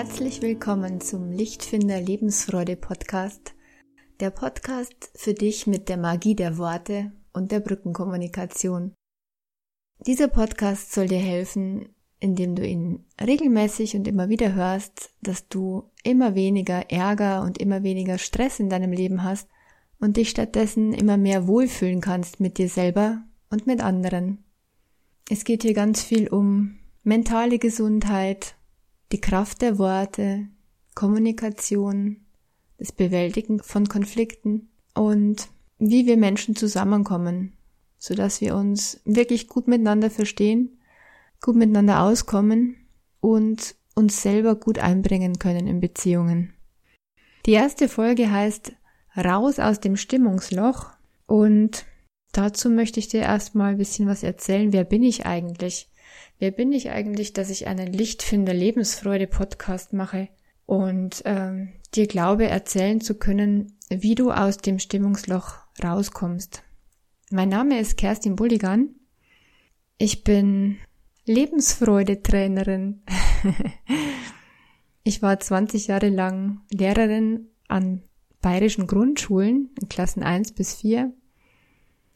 Herzlich willkommen zum Lichtfinder Lebensfreude Podcast. Der Podcast für dich mit der Magie der Worte und der Brückenkommunikation. Dieser Podcast soll dir helfen, indem du ihn regelmäßig und immer wieder hörst, dass du immer weniger Ärger und immer weniger Stress in deinem Leben hast und dich stattdessen immer mehr wohlfühlen kannst mit dir selber und mit anderen. Es geht hier ganz viel um mentale Gesundheit, die Kraft der Worte, Kommunikation, das Bewältigen von Konflikten und wie wir Menschen zusammenkommen, so dass wir uns wirklich gut miteinander verstehen, gut miteinander auskommen und uns selber gut einbringen können in Beziehungen. Die erste Folge heißt Raus aus dem Stimmungsloch und dazu möchte ich dir erstmal ein bisschen was erzählen. Wer bin ich eigentlich? Wer bin ich eigentlich, dass ich einen Lichtfinder Lebensfreude Podcast mache und ähm, dir glaube erzählen zu können, wie du aus dem Stimmungsloch rauskommst. Mein Name ist Kerstin Bulligan. Ich bin Lebensfreude-Trainerin. ich war 20 Jahre lang Lehrerin an bayerischen Grundschulen in Klassen 1 bis 4.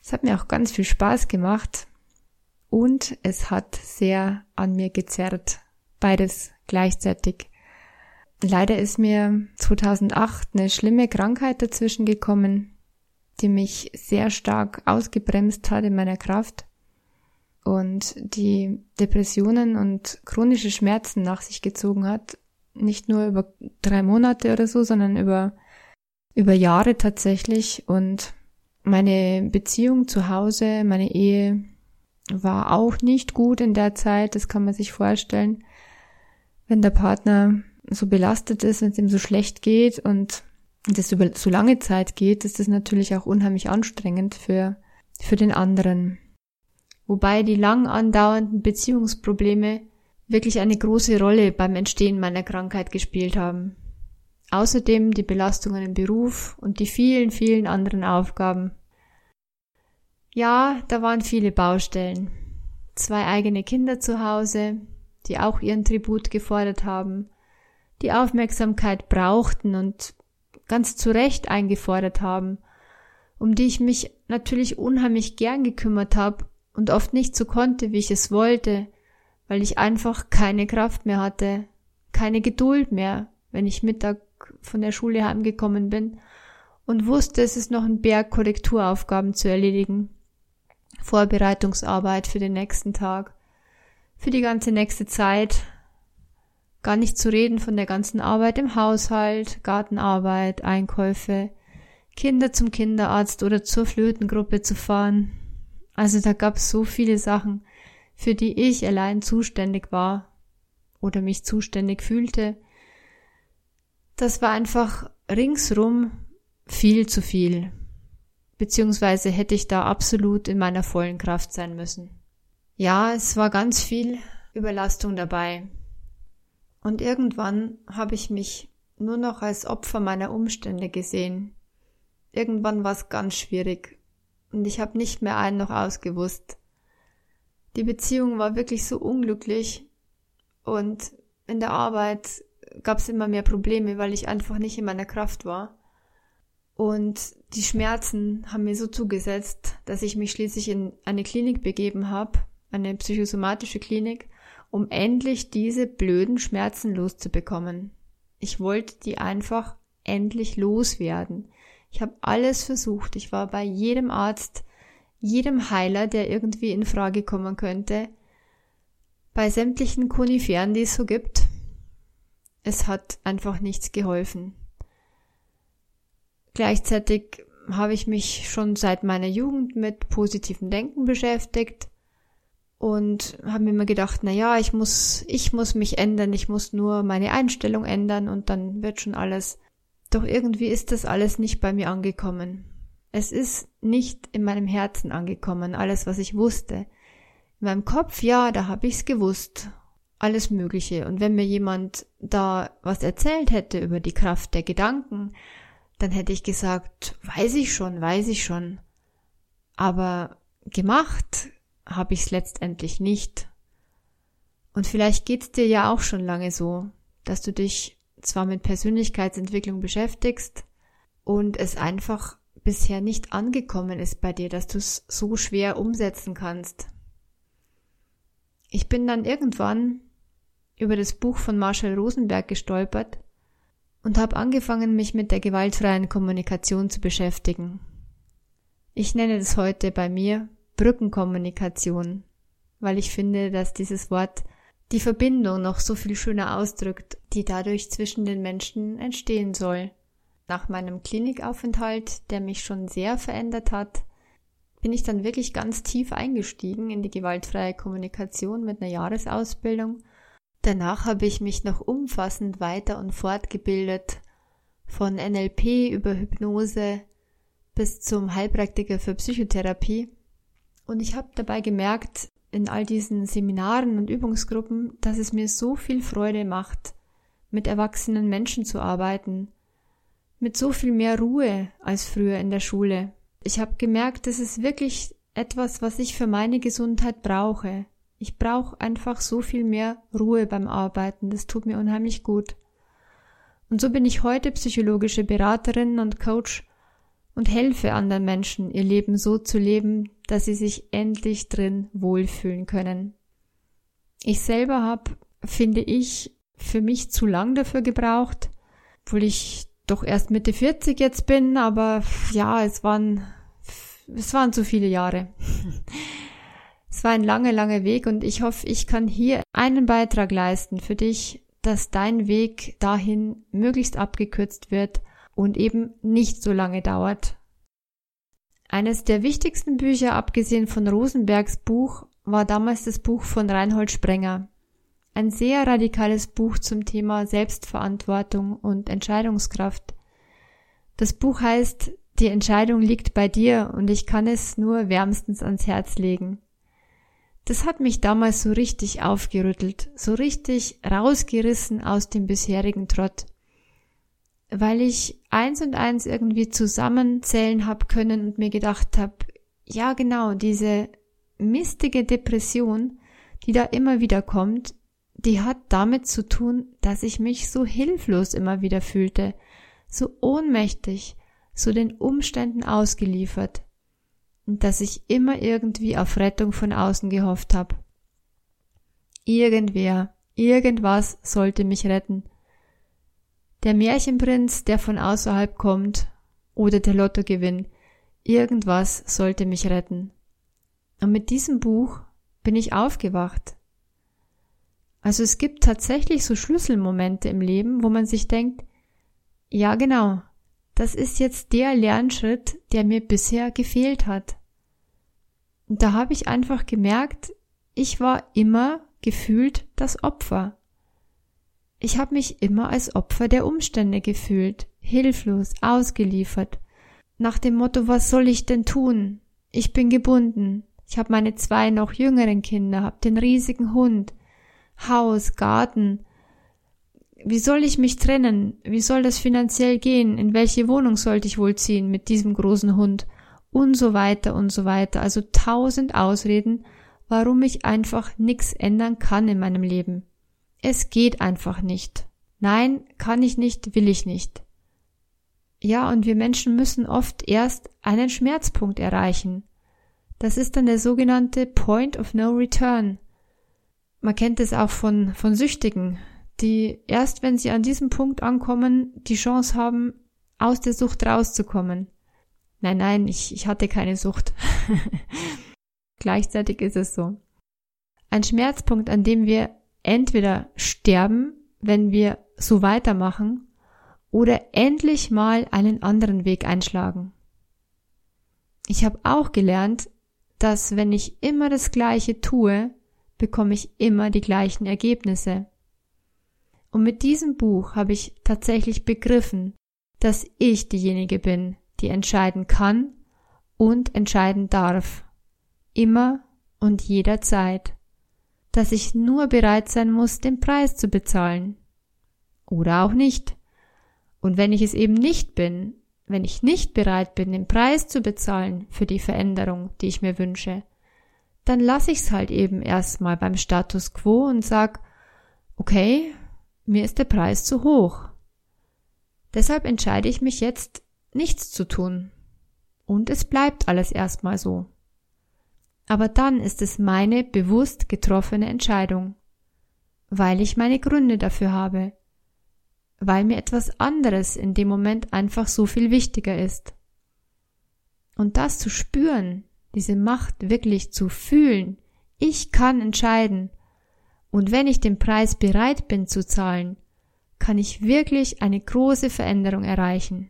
Es hat mir auch ganz viel Spaß gemacht und es hat sehr an mir gezerrt. Beides gleichzeitig. Leider ist mir 2008 eine schlimme Krankheit dazwischen gekommen, die mich sehr stark ausgebremst hat in meiner Kraft und die Depressionen und chronische Schmerzen nach sich gezogen hat. Nicht nur über drei Monate oder so, sondern über, über Jahre tatsächlich. Und meine Beziehung zu Hause, meine Ehe war auch nicht gut in der Zeit. Das kann man sich vorstellen. Wenn der Partner so belastet ist, wenn es ihm so schlecht geht und das über so lange Zeit geht, ist das natürlich auch unheimlich anstrengend für, für den anderen wobei die lang andauernden Beziehungsprobleme wirklich eine große Rolle beim Entstehen meiner Krankheit gespielt haben. Außerdem die Belastungen im Beruf und die vielen, vielen anderen Aufgaben. Ja, da waren viele Baustellen. Zwei eigene Kinder zu Hause, die auch ihren Tribut gefordert haben, die Aufmerksamkeit brauchten und ganz zu Recht eingefordert haben, um die ich mich natürlich unheimlich gern gekümmert habe und oft nicht so konnte, wie ich es wollte, weil ich einfach keine Kraft mehr hatte, keine Geduld mehr, wenn ich Mittag von der Schule heimgekommen bin und wusste, es ist noch ein Berg Korrekturaufgaben zu erledigen, Vorbereitungsarbeit für den nächsten Tag, für die ganze nächste Zeit, gar nicht zu reden von der ganzen Arbeit im Haushalt, Gartenarbeit, Einkäufe, Kinder zum Kinderarzt oder zur Flötengruppe zu fahren, also da gab es so viele Sachen, für die ich allein zuständig war oder mich zuständig fühlte. Das war einfach ringsrum viel zu viel. Beziehungsweise hätte ich da absolut in meiner vollen Kraft sein müssen. Ja, es war ganz viel Überlastung dabei. Und irgendwann habe ich mich nur noch als Opfer meiner Umstände gesehen. Irgendwann war es ganz schwierig und ich habe nicht mehr ein noch ausgewusst. Die Beziehung war wirklich so unglücklich und in der Arbeit gab es immer mehr Probleme, weil ich einfach nicht in meiner Kraft war. Und die Schmerzen haben mir so zugesetzt, dass ich mich schließlich in eine Klinik begeben habe, eine psychosomatische Klinik, um endlich diese blöden Schmerzen loszubekommen. Ich wollte die einfach endlich loswerden. Ich habe alles versucht. Ich war bei jedem Arzt, jedem Heiler, der irgendwie in Frage kommen könnte, bei sämtlichen Koniferen, die es so gibt. Es hat einfach nichts geholfen. Gleichzeitig habe ich mich schon seit meiner Jugend mit positivem Denken beschäftigt und habe mir immer gedacht, na ja, ich muss, ich muss mich ändern, ich muss nur meine Einstellung ändern und dann wird schon alles doch irgendwie ist das alles nicht bei mir angekommen. Es ist nicht in meinem Herzen angekommen, alles, was ich wusste. In meinem Kopf, ja, da habe ich's gewusst. Alles Mögliche. Und wenn mir jemand da was erzählt hätte über die Kraft der Gedanken, dann hätte ich gesagt, weiß ich schon, weiß ich schon. Aber gemacht habe ich's letztendlich nicht. Und vielleicht geht's dir ja auch schon lange so, dass du dich zwar mit Persönlichkeitsentwicklung beschäftigst und es einfach bisher nicht angekommen ist bei dir, dass du es so schwer umsetzen kannst. Ich bin dann irgendwann über das Buch von Marshall Rosenberg gestolpert und habe angefangen, mich mit der gewaltfreien Kommunikation zu beschäftigen. Ich nenne das heute bei mir Brückenkommunikation, weil ich finde, dass dieses Wort die Verbindung noch so viel schöner ausdrückt, die dadurch zwischen den Menschen entstehen soll. Nach meinem Klinikaufenthalt, der mich schon sehr verändert hat, bin ich dann wirklich ganz tief eingestiegen in die gewaltfreie Kommunikation mit einer Jahresausbildung Danach habe ich mich noch umfassend weiter und fortgebildet, von NLP über Hypnose bis zum Heilpraktiker für Psychotherapie. Und ich habe dabei gemerkt, in all diesen Seminaren und Übungsgruppen, dass es mir so viel Freude macht, mit erwachsenen Menschen zu arbeiten, mit so viel mehr Ruhe als früher in der Schule. Ich habe gemerkt, das ist wirklich etwas, was ich für meine Gesundheit brauche. Ich brauche einfach so viel mehr Ruhe beim Arbeiten. Das tut mir unheimlich gut. Und so bin ich heute psychologische Beraterin und Coach und helfe anderen Menschen, ihr Leben so zu leben, dass sie sich endlich drin wohlfühlen können. Ich selber habe, finde ich, für mich zu lang dafür gebraucht, obwohl ich doch erst Mitte 40 jetzt bin, aber ja, es waren, es waren zu viele Jahre. War ein langer, langer Weg und ich hoffe, ich kann hier einen Beitrag leisten für dich, dass dein Weg dahin möglichst abgekürzt wird und eben nicht so lange dauert. Eines der wichtigsten Bücher, abgesehen von Rosenbergs Buch, war damals das Buch von Reinhold Sprenger. Ein sehr radikales Buch zum Thema Selbstverantwortung und Entscheidungskraft. Das Buch heißt Die Entscheidung liegt bei dir und ich kann es nur wärmstens ans Herz legen. Das hat mich damals so richtig aufgerüttelt, so richtig rausgerissen aus dem bisherigen Trott. Weil ich eins und eins irgendwie zusammenzählen hab können und mir gedacht hab, ja genau, diese mistige Depression, die da immer wieder kommt, die hat damit zu tun, dass ich mich so hilflos immer wieder fühlte, so ohnmächtig, so den Umständen ausgeliefert dass ich immer irgendwie auf Rettung von außen gehofft habe. Irgendwer, irgendwas sollte mich retten. Der Märchenprinz, der von außerhalb kommt, oder der Lottogewinn, irgendwas sollte mich retten. Und mit diesem Buch bin ich aufgewacht. Also es gibt tatsächlich so Schlüsselmomente im Leben, wo man sich denkt, ja genau, das ist jetzt der Lernschritt, der mir bisher gefehlt hat. Und da habe ich einfach gemerkt, ich war immer gefühlt das Opfer. Ich habe mich immer als Opfer der Umstände gefühlt, hilflos, ausgeliefert. Nach dem Motto, was soll ich denn tun? Ich bin gebunden. Ich habe meine zwei noch jüngeren Kinder, habe den riesigen Hund, Haus, Garten, wie soll ich mich trennen? Wie soll das finanziell gehen? In welche Wohnung sollte ich wohl ziehen mit diesem großen Hund? Und so weiter und so weiter. Also tausend Ausreden, warum ich einfach nichts ändern kann in meinem Leben. Es geht einfach nicht. Nein, kann ich nicht, will ich nicht. Ja, und wir Menschen müssen oft erst einen Schmerzpunkt erreichen. Das ist dann der sogenannte Point of No Return. Man kennt es auch von, von Süchtigen die erst, wenn sie an diesem Punkt ankommen, die Chance haben, aus der Sucht rauszukommen. Nein, nein, ich, ich hatte keine Sucht. Gleichzeitig ist es so. Ein Schmerzpunkt, an dem wir entweder sterben, wenn wir so weitermachen, oder endlich mal einen anderen Weg einschlagen. Ich habe auch gelernt, dass wenn ich immer das Gleiche tue, bekomme ich immer die gleichen Ergebnisse. Und mit diesem Buch habe ich tatsächlich begriffen, dass ich diejenige bin, die entscheiden kann und entscheiden darf. Immer und jederzeit. Dass ich nur bereit sein muss, den Preis zu bezahlen. Oder auch nicht. Und wenn ich es eben nicht bin, wenn ich nicht bereit bin, den Preis zu bezahlen für die Veränderung, die ich mir wünsche, dann lasse ich es halt eben erstmal beim Status quo und sag, okay, mir ist der Preis zu hoch. Deshalb entscheide ich mich jetzt, nichts zu tun. Und es bleibt alles erstmal so. Aber dann ist es meine bewusst getroffene Entscheidung, weil ich meine Gründe dafür habe, weil mir etwas anderes in dem Moment einfach so viel wichtiger ist. Und das zu spüren, diese Macht wirklich zu fühlen, ich kann entscheiden, und wenn ich den Preis bereit bin zu zahlen, kann ich wirklich eine große Veränderung erreichen.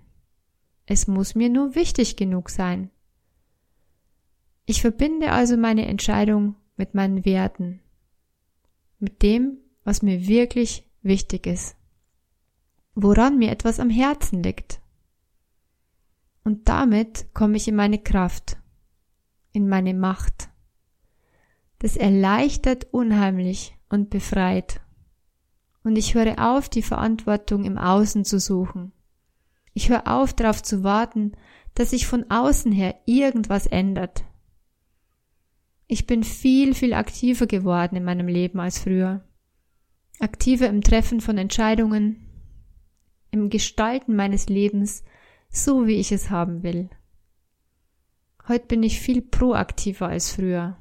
Es muss mir nur wichtig genug sein. Ich verbinde also meine Entscheidung mit meinen Werten, mit dem, was mir wirklich wichtig ist, woran mir etwas am Herzen liegt. Und damit komme ich in meine Kraft, in meine Macht. Das erleichtert unheimlich und befreit. Und ich höre auf, die Verantwortung im Außen zu suchen. Ich höre auf, darauf zu warten, dass sich von außen her irgendwas ändert. Ich bin viel, viel aktiver geworden in meinem Leben als früher. Aktiver im Treffen von Entscheidungen, im Gestalten meines Lebens, so wie ich es haben will. Heute bin ich viel proaktiver als früher.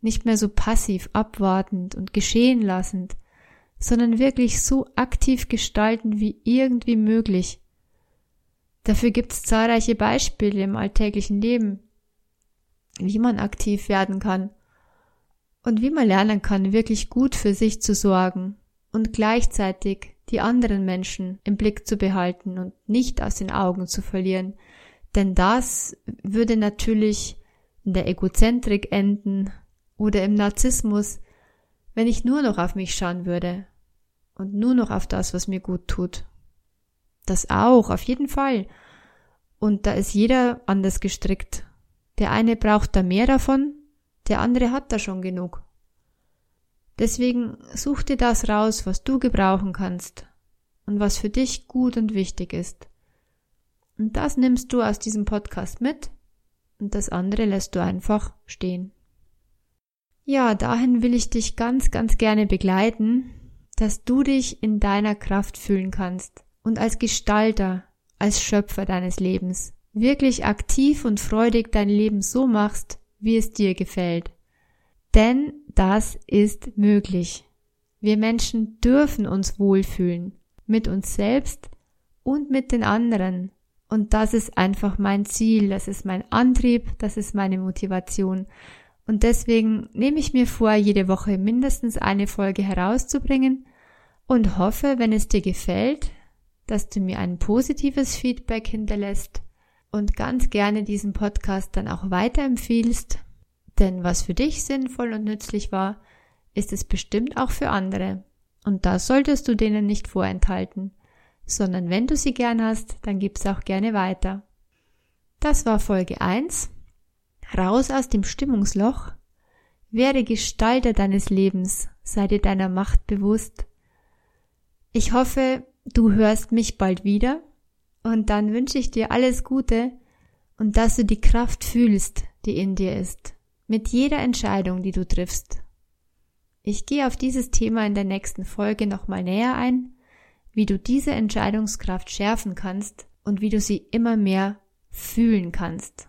Nicht mehr so passiv, abwartend und geschehen lassend, sondern wirklich so aktiv gestalten wie irgendwie möglich. Dafür gibt es zahlreiche Beispiele im alltäglichen Leben, wie man aktiv werden kann und wie man lernen kann, wirklich gut für sich zu sorgen und gleichzeitig die anderen Menschen im Blick zu behalten und nicht aus den Augen zu verlieren, denn das würde natürlich in der Egozentrik enden oder im Narzissmus, wenn ich nur noch auf mich schauen würde und nur noch auf das, was mir gut tut. Das auch, auf jeden Fall. Und da ist jeder anders gestrickt. Der eine braucht da mehr davon, der andere hat da schon genug. Deswegen such dir das raus, was du gebrauchen kannst und was für dich gut und wichtig ist. Und das nimmst du aus diesem Podcast mit und das andere lässt du einfach stehen. Ja, dahin will ich dich ganz, ganz gerne begleiten, dass du dich in deiner Kraft fühlen kannst und als Gestalter, als Schöpfer deines Lebens wirklich aktiv und freudig dein Leben so machst, wie es dir gefällt. Denn das ist möglich. Wir Menschen dürfen uns wohlfühlen, mit uns selbst und mit den anderen. Und das ist einfach mein Ziel, das ist mein Antrieb, das ist meine Motivation. Und deswegen nehme ich mir vor, jede Woche mindestens eine Folge herauszubringen und hoffe, wenn es dir gefällt, dass du mir ein positives Feedback hinterlässt und ganz gerne diesen Podcast dann auch weiterempfiehlst, denn was für dich sinnvoll und nützlich war, ist es bestimmt auch für andere. Und das solltest du denen nicht vorenthalten, sondern wenn du sie gern hast, dann gib's auch gerne weiter. Das war Folge 1. Raus aus dem Stimmungsloch. Werde Gestalter deines Lebens, sei dir deiner Macht bewusst. Ich hoffe, du hörst mich bald wieder und dann wünsche ich dir alles Gute und dass du die Kraft fühlst, die in dir ist, mit jeder Entscheidung, die du triffst. Ich gehe auf dieses Thema in der nächsten Folge nochmal näher ein, wie du diese Entscheidungskraft schärfen kannst und wie du sie immer mehr fühlen kannst.